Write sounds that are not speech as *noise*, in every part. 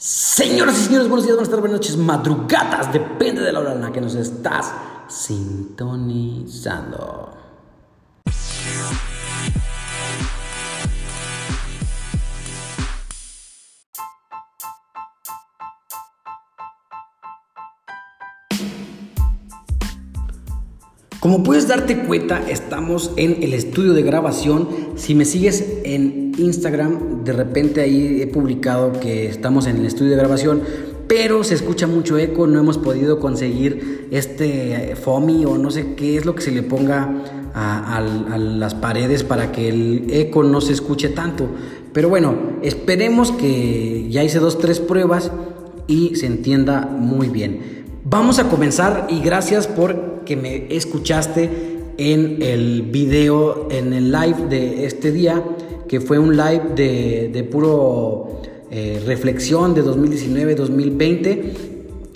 Señoras y señores, buenos días, buenas tardes, buenas noches, madrugadas, depende de la hora en la que nos estás sintonizando. Como puedes darte cuenta, estamos en el estudio de grabación. Si me sigues en Instagram, de repente ahí he publicado que estamos en el estudio de grabación, pero se escucha mucho eco, no hemos podido conseguir este FOMI o no sé qué es lo que se le ponga a, a las paredes para que el eco no se escuche tanto. Pero bueno, esperemos que ya hice dos, tres pruebas y se entienda muy bien. Vamos a comenzar y gracias por que me escuchaste en el video, en el live de este día, que fue un live de, puro eh, reflexión de 2019-2020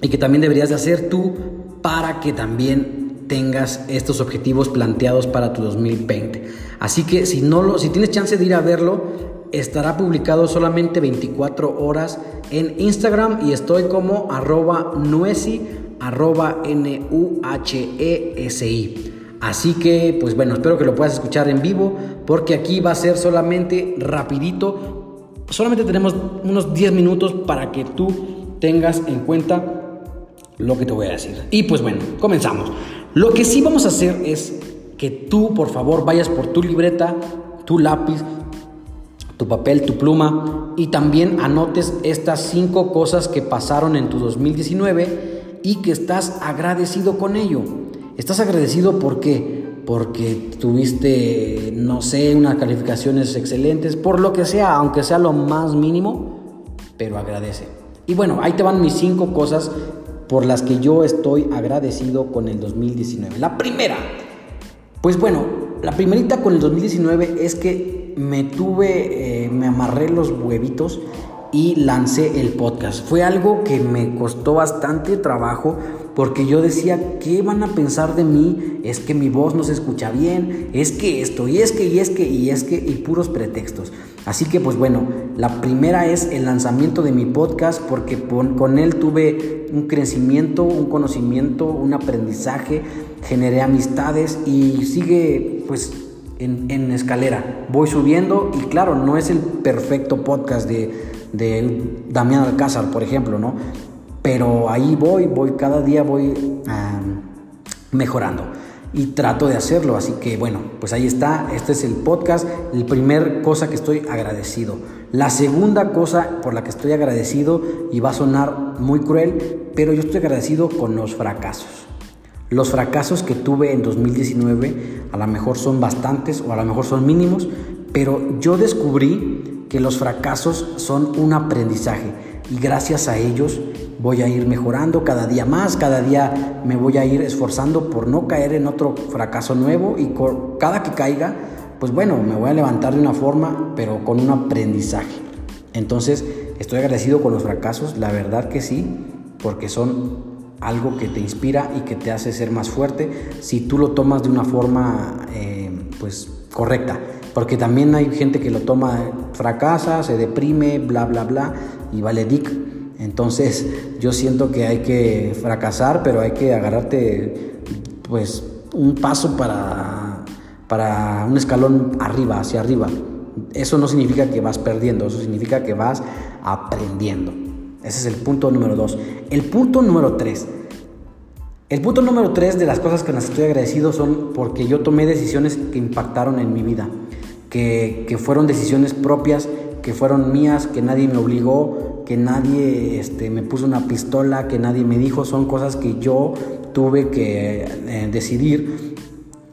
y que también deberías de hacer tú para que también tengas estos objetivos planteados para tu 2020. Así que si, no lo, si tienes chance de ir a verlo, estará publicado solamente 24 horas en Instagram y estoy como arroba nuesi arroba N-U-H-E-S-I. Así que, pues bueno, espero que lo puedas escuchar en vivo, porque aquí va a ser solamente rapidito. Solamente tenemos unos 10 minutos para que tú tengas en cuenta lo que te voy a decir. Y pues bueno, comenzamos. Lo que sí vamos a hacer es que tú, por favor, vayas por tu libreta, tu lápiz, tu papel, tu pluma y también anotes estas cinco cosas que pasaron en tu 2019 y que estás agradecido con ello. Estás agradecido por qué? Porque tuviste, no sé, unas calificaciones excelentes, por lo que sea, aunque sea lo más mínimo, pero agradece. Y bueno, ahí te van mis cinco cosas por las que yo estoy agradecido con el 2019. La primera, pues bueno, la primerita con el 2019 es que me tuve, eh, me amarré los huevitos y lancé el podcast. Fue algo que me costó bastante trabajo porque yo decía, ¿qué van a pensar de mí? Es que mi voz no se escucha bien, es que esto, y es que, y es que, y es que, y puros pretextos. Así que pues bueno, la primera es el lanzamiento de mi podcast porque con él tuve un crecimiento, un conocimiento, un aprendizaje, generé amistades y sigue pues en, escalera. Voy subiendo y claro, no es el perfecto podcast de de Damián Alcázar, por ejemplo, ¿no? Pero ahí voy, voy, cada día voy mejorando y trato de hacerlo. Así que bueno, pues ahí está, este es el podcast, la primera cosa que estoy agradecido. La segunda cosa por la que estoy agradecido, y va a sonar muy cruel, pero yo estoy agradecido con los fracasos. Los fracasos que tuve en 2019 a lo mejor son bastantes o a lo mejor son mínimos, pero yo descubrí que los fracasos son un aprendizaje y gracias a ellos voy a ir mejorando cada día más, cada día me voy a ir esforzando por no caer en otro fracaso nuevo y cada que caiga, pues bueno, me voy a levantar de una forma, pero con un aprendizaje. Entonces, estoy agradecido con los fracasos, la verdad que sí, porque son algo que te inspira y que te hace ser más fuerte si tú lo tomas de una forma eh, pues correcta. Porque también hay gente que lo toma, fracasa, se deprime, bla, bla, bla, y vale dick. Entonces yo siento que hay que fracasar, pero hay que agarrarte pues un paso para, para un escalón arriba, hacia arriba. Eso no significa que vas perdiendo, eso significa que vas aprendiendo. Ese es el punto número dos. El punto número tres. El punto número tres de las cosas que nos estoy agradecido son porque yo tomé decisiones que impactaron en mi vida que, fueron decisiones propias, que fueron mías, que nadie me obligó, que nadie este, me puso una pistola, que nadie me dijo, son cosas que yo tuve que eh, decidir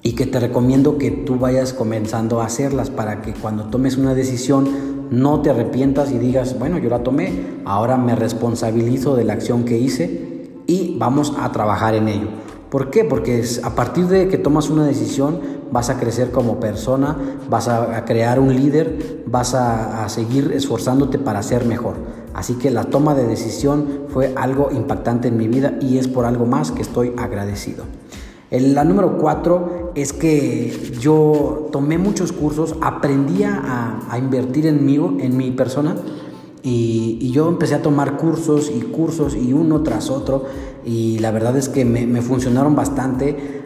y que te recomiendo que tú vayas comenzando a hacerlas para que cuando tomes una decisión no te arrepientas y digas, bueno, yo la tomé, ahora me responsabilizo de la acción que hice y vamos a trabajar en ello. ¿Por qué? Porque a partir de que tomas una decisión vas a crecer como persona, vas a, crear un líder, vas a, seguir esforzándote para ser mejor. Así que la toma de decisión fue algo impactante en mi vida y es por algo más que estoy agradecido. la número cuatro es que yo tomé muchos cursos, aprendí a, invertir en mí, en mi persona Y, yo empecé a tomar cursos y cursos y uno tras otro y la verdad es que me funcionaron bastante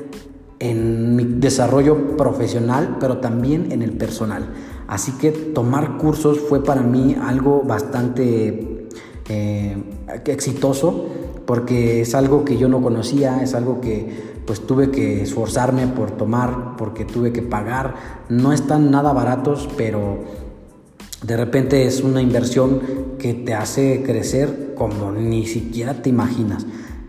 en mi desarrollo profesional, pero también en el personal. Así que tomar cursos fue para mí algo bastante eh, exitoso porque es algo que yo no conocía, es algo que pues tuve que esforzarme por tomar, porque tuve que pagar. No están nada baratos, pero de repente es una inversión que te hace crecer como ni siquiera te imaginas.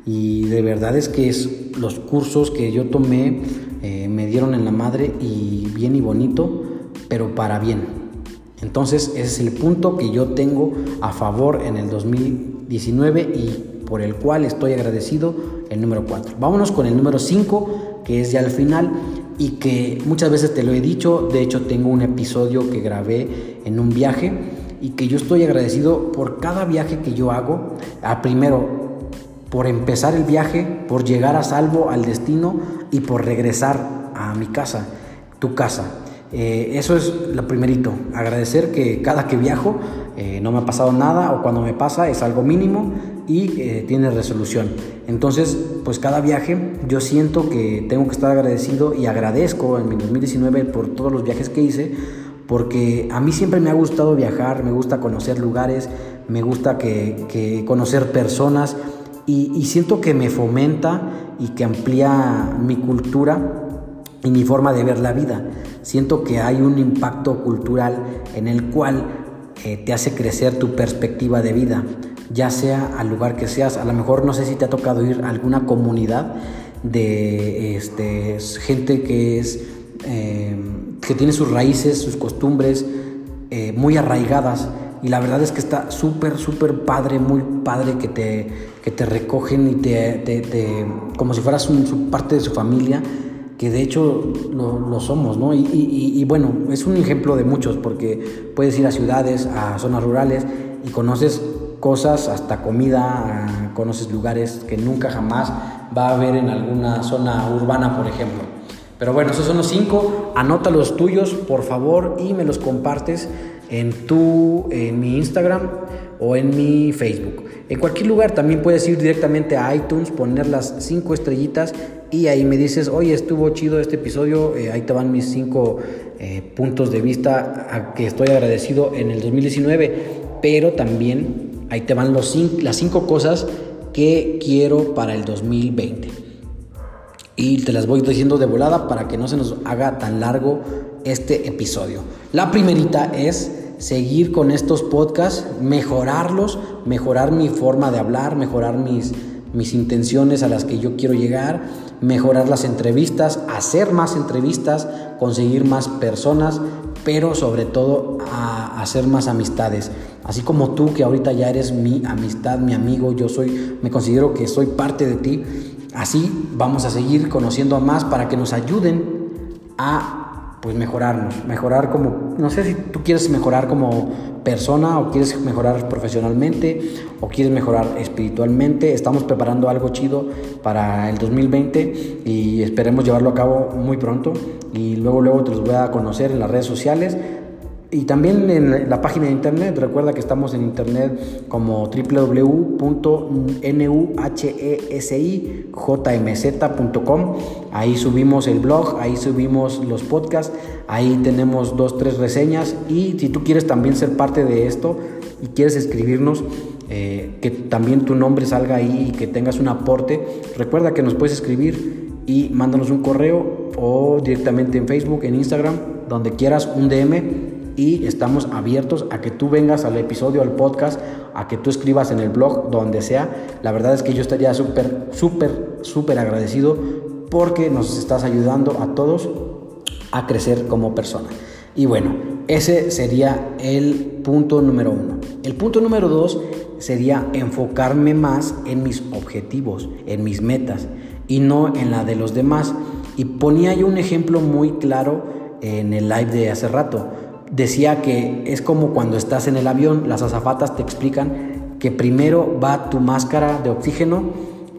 Y de verdad es que es los cursos que yo tomé eh, me dieron en la madre y bien y bonito, pero para bien. Entonces ese es el punto que yo tengo a favor en el 2019 y por el cual estoy agradecido, el número 4. Vámonos con el número 5, que es ya el final y que muchas veces te lo he dicho, de hecho tengo un episodio que grabé en un viaje y que yo estoy agradecido por cada viaje que yo hago. A primero, por empezar el viaje, por llegar a salvo al destino y por regresar a mi casa, tu casa. Eh, eso es lo primerito, agradecer que cada que viajo eh, no me ha pasado nada o cuando me pasa es algo mínimo y eh, tiene resolución. Entonces, pues cada viaje yo siento que tengo que estar agradecido y agradezco en mi 2019 por todos los viajes que hice, porque a mí siempre me ha gustado viajar, me gusta conocer lugares, me gusta que, conocer personas y, siento que me fomenta y que amplía mi cultura y mi forma de ver la vida. Siento que hay un impacto cultural en el cual eh, te hace crecer tu perspectiva de vida, ya sea al lugar que seas. A lo mejor no sé si te ha tocado ir a alguna comunidad de este, gente que es eh, que tiene sus raíces, sus costumbres eh, muy arraigadas. Y la verdad es que está súper, súper padre, muy padre que te, que te recogen y te, como si fueras un, parte de su familia que de hecho lo, somos, ¿no? Y, bueno, es un ejemplo de muchos, porque puedes ir a ciudades, a zonas rurales y conoces cosas, hasta comida, conoces lugares que nunca jamás va a haber en alguna zona urbana, por ejemplo. Pero bueno, esos son los cinco, anota los tuyos, por favor, y me los compartes en tu, en mi Instagram o en mi Facebook. En cualquier lugar también puedes ir directamente a iTunes, poner las cinco estrellitas y ahí me dices, oye, estuvo chido este episodio, eh, ahí te van mis cinco eh, puntos de vista a que estoy agradecido en el 2019, pero también ahí te van los las cinco cosas que quiero para el 2020. Y te las voy diciendo de volada para que no se nos haga tan largo este episodio. La primerita es seguir con estos podcasts, mejorarlos, mejorar mi forma de hablar, mejorar mis, mis intenciones a las que yo quiero llegar, mejorar las entrevistas, hacer más entrevistas, conseguir más personas, pero sobre todo a hacer más amistades. Así como tú que ahorita ya eres mi amistad, mi amigo, yo soy, me considero que soy parte de ti. Así vamos a seguir conociendo a más para que nos ayuden a pues mejorarnos, mejorar como, no sé si tú quieres mejorar como persona o quieres mejorar profesionalmente o quieres mejorar espiritualmente. Estamos preparando algo chido para el 2020 y esperemos llevarlo a cabo muy pronto y luego luego te los voy a conocer en las redes sociales y también en la página de internet, recuerda que estamos en internet como www.nuhesijmz.com. Ahí subimos el blog, ahí subimos los podcasts, ahí tenemos dos, tres reseñas. Y si tú quieres también ser parte de esto y quieres escribirnos, eh, que también tu nombre salga ahí y que tengas un aporte, recuerda que nos puedes escribir y mándanos un correo o directamente en Facebook, en Instagram, donde quieras, un DM y estamos abiertos a que tú vengas al episodio, al podcast, a que tú escribas en el blog, donde sea. La verdad es que yo estaría súper, súper, súper agradecido porque nos estás ayudando a todos a crecer como persona. Y bueno, ese sería el punto número uno. El punto número dos sería enfocarme más en mis objetivos, en mis metas y no en la de los demás. Y ponía yo un ejemplo muy claro en el live de hace rato decía que es como cuando estás en el avión, las azafatas te explican que primero va tu máscara de oxígeno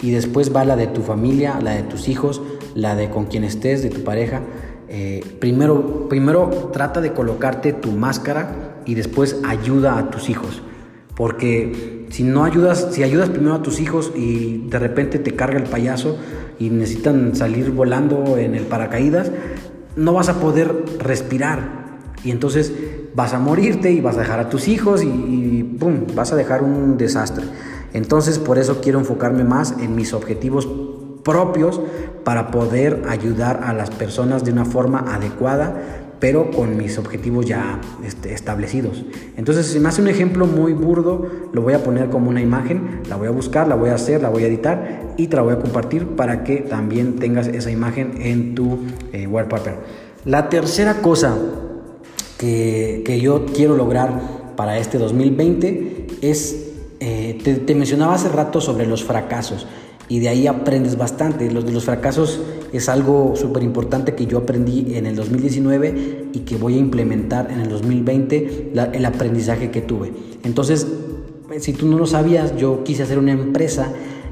y después va la de tu familia, la de tus hijos, la de con quien estés, de tu pareja. Eh, primero, primero trata de colocarte tu máscara y después ayuda a tus hijos. Porque si no ayudas, si ayudas primero a tus hijos y de repente te carga el payaso y necesitan salir volando en el paracaídas, no vas a poder respirar. Y entonces vas a morirte y vas a dejar a tus hijos y, y vas a dejar un desastre. Entonces por eso quiero enfocarme más en mis objetivos propios para poder ayudar a las personas de una forma adecuada pero con mis objetivos ya este, establecidos. Entonces, si me hace un ejemplo muy burdo, lo voy a poner como una imagen, la voy a buscar, la voy a hacer, la voy a editar y te la voy a compartir para que también tengas esa imagen en tu eh, wallpaper. La tercera cosa que, que, yo quiero lograr para este 2020 es, eh, te, te mencionaba hace rato sobre los fracasos y de ahí aprendes bastante. Los de los fracasos es algo súper importante que yo aprendí en el 2019 y que voy a implementar en el 2020 el aprendizaje que tuve. Entonces, si tú no lo sabías, yo quise hacer una empresa,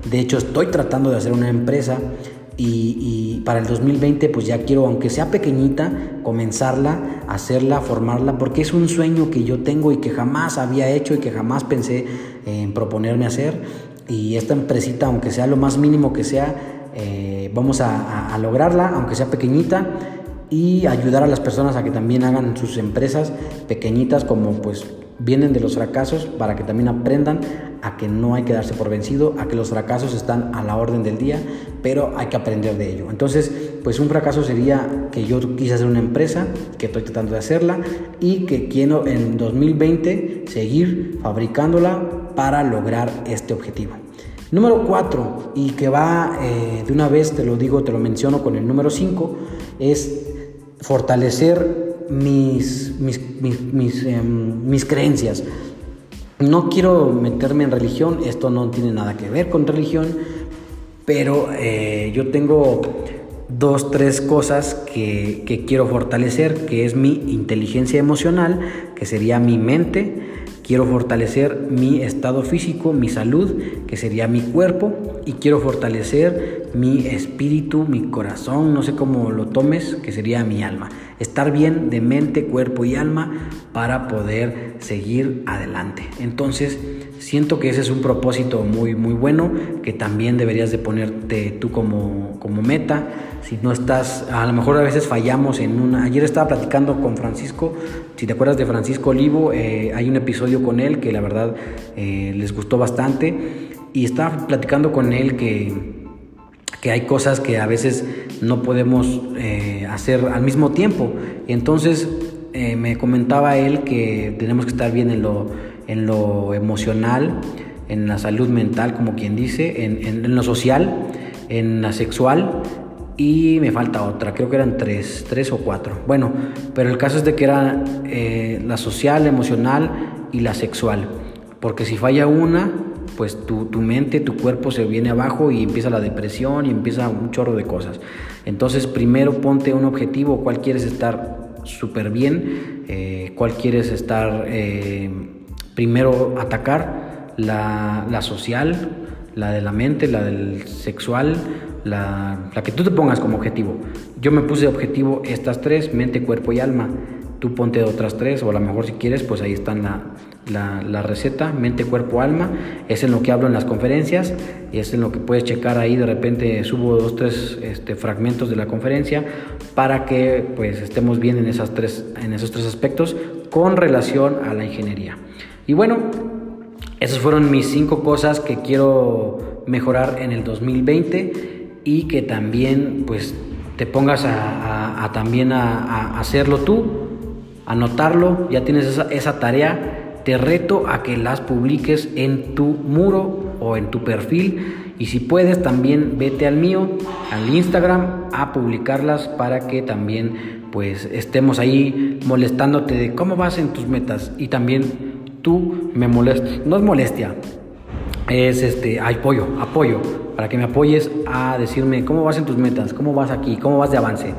de hecho estoy tratando de hacer una empresa y, para el 2020 pues ya quiero, aunque sea pequeñita, comenzarla, hacerla, formarla, porque es un sueño que yo tengo y que jamás había hecho y que jamás pensé en proponerme hacer. Y esta empresita, aunque sea lo más mínimo que sea, eh, vamos a, lograrla, aunque sea pequeñita, y ayudar a las personas a que también hagan sus empresas pequeñitas como pues vienen de los fracasos para que también aprendan a que no hay que darse por vencido, a que los fracasos están a la orden del día, pero hay que aprender de ello. Entonces, pues un fracaso sería que yo quise hacer una empresa, que estoy tratando de hacerla y que quiero en 2020 seguir fabricándola para lograr este objetivo. Número 4, y que va eh, de una vez, te lo digo, te lo menciono con el número 5, es fortalecer mis, mis, mis, em, mis, creencias. No quiero meterme en religión, esto no tiene nada que ver con religión, pero eh, yo tengo dos, tres cosas que, que quiero fortalecer, que es mi inteligencia emocional, que sería mi mente, Quiero fortalecer mi estado físico, mi salud, que sería mi cuerpo, y quiero fortalecer mi espíritu, mi corazón, no sé cómo lo tomes, que sería mi alma. Estar bien de mente, cuerpo y alma para poder seguir adelante. Entonces, siento que ese es un propósito muy, muy bueno, que también deberías de ponerte tú como, como meta si no estás, a lo mejor a veces fallamos en una... Ayer estaba platicando con Francisco, si te acuerdas de Francisco Olivo, eh, hay un episodio con él que la verdad eh, les gustó bastante y estaba platicando con él que, que hay cosas que a veces no podemos eh, hacer al mismo tiempo. Entonces me comentaba él que tenemos que estar bien en lo, en lo emocional, en la salud mental, como quien dice, en, en lo social, en la sexual y me falta otra, creo que eran tres, tres o cuatro. Bueno, pero el caso es de que era eh, la social, la emocional y la sexual. Porque si falla una, pues tu, tu, mente, tu cuerpo se viene abajo y empieza la depresión y empieza un chorro de cosas. Entonces primero ponte un objetivo, cuál quieres estar súper bien, eh, cuál quieres estar, eh, primero atacar, la, la social, la de la mente, la del sexual, la, que tú te pongas como objetivo. Yo me puse objetivo estas tres, mente, cuerpo y alma. Tú ponte otras tres, o a lo mejor si quieres, pues ahí está la, la, receta, mente, cuerpo, alma. Es en lo que hablo en las conferencias, y es en lo que puedes checar ahí. De repente subo dos, tres este, fragmentos de la conferencia para que pues estemos bien en, esas tres, en esos tres aspectos con relación a la ingeniería. Y bueno, esas fueron mis cinco cosas que quiero mejorar en el 2020 y que también pues te pongas a, también a, hacerlo tú, anotarlo, ya tienes esa, tarea, te reto a que las publiques en tu muro o en tu perfil y si puedes también vete al mío, al Instagram, a publicarlas para que también pues estemos ahí molestándote de cómo vas en tus metas y también tú me molestas, no es molestia, es este apoyo, apoyo, para que me apoyes a decirme cómo vas en tus metas, cómo vas aquí, cómo vas de avance.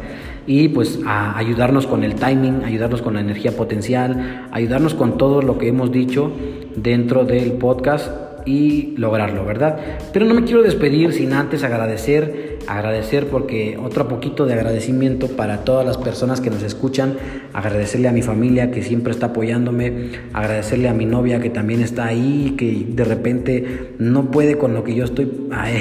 Y pues a ayudarnos con el timing, ayudarnos con la energía potencial, ayudarnos con todo lo que hemos dicho dentro del podcast y lograrlo, ¿verdad? Pero no me quiero despedir sin antes agradecer agradecer porque otro poquito de agradecimiento para todas las personas que nos escuchan, agradecerle a mi familia que siempre está apoyándome, agradecerle a mi novia que también está ahí, que de repente no puede con lo que yo estoy.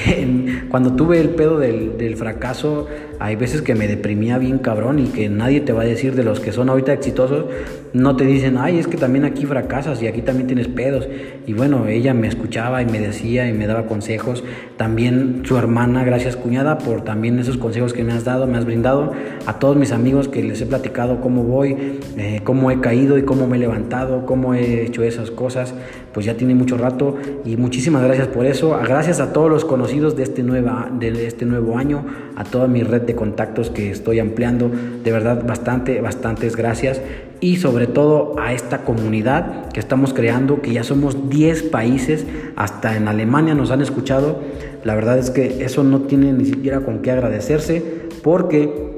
*laughs* Cuando tuve el pedo del, del fracaso, hay veces que me deprimía bien cabrón y que nadie te va a decir de los que son ahorita exitosos, no te dicen, ay, es que también aquí fracasas y aquí también tienes pedos. Y bueno, ella me escuchaba y me decía y me daba consejos. También su hermana, gracias cuñada, por también esos consejos que me has dado, me has brindado. A todos mis amigos que les he platicado cómo voy, eh, cómo he caído y cómo me he levantado, cómo he hecho esas cosas, pues ya tiene mucho rato. Y muchísimas gracias por eso. Gracias a todos los conocidos de este, nueva, de este nuevo año, a toda mi red de contactos que estoy ampliando. De verdad, bastante, bastantes gracias y sobre todo a esta comunidad que estamos creando, que ya somos 10 países, hasta en Alemania nos han escuchado. La verdad es que eso no tiene ni siquiera con qué agradecerse porque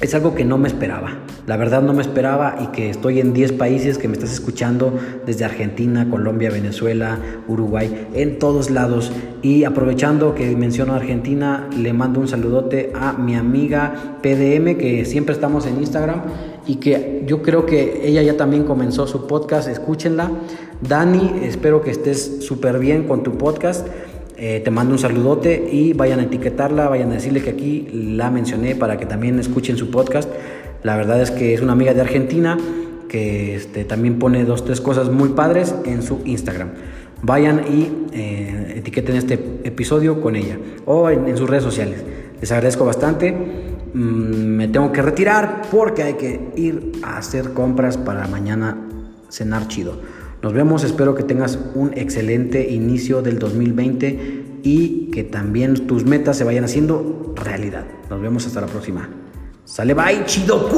es algo que no me esperaba. La verdad no me esperaba y que estoy en 10 países que me estás escuchando desde Argentina, Colombia, Venezuela, Uruguay, en todos lados. Y aprovechando que menciono Argentina, le mando un saludote a mi amiga PDM, que siempre estamos en Instagram y que yo creo que ella ya también comenzó su podcast, escúchenla. Dani, espero que estés súper bien con tu podcast. Eh, te mando un saludote y vayan a etiquetarla, vayan a decirle que aquí la mencioné para que también escuchen su podcast. La verdad es que es una amiga de Argentina que este, también pone dos, tres cosas muy padres en su Instagram. Vayan y eh, etiqueten este episodio con ella o en sus redes sociales. Les agradezco bastante. Mm, me tengo que retirar porque hay que ir a hacer compras para mañana cenar chido. Nos vemos, espero que tengas un excelente inicio del 2020 y que también tus metas se vayan haciendo realidad. Nos vemos hasta la próxima. Sale, bye, chido.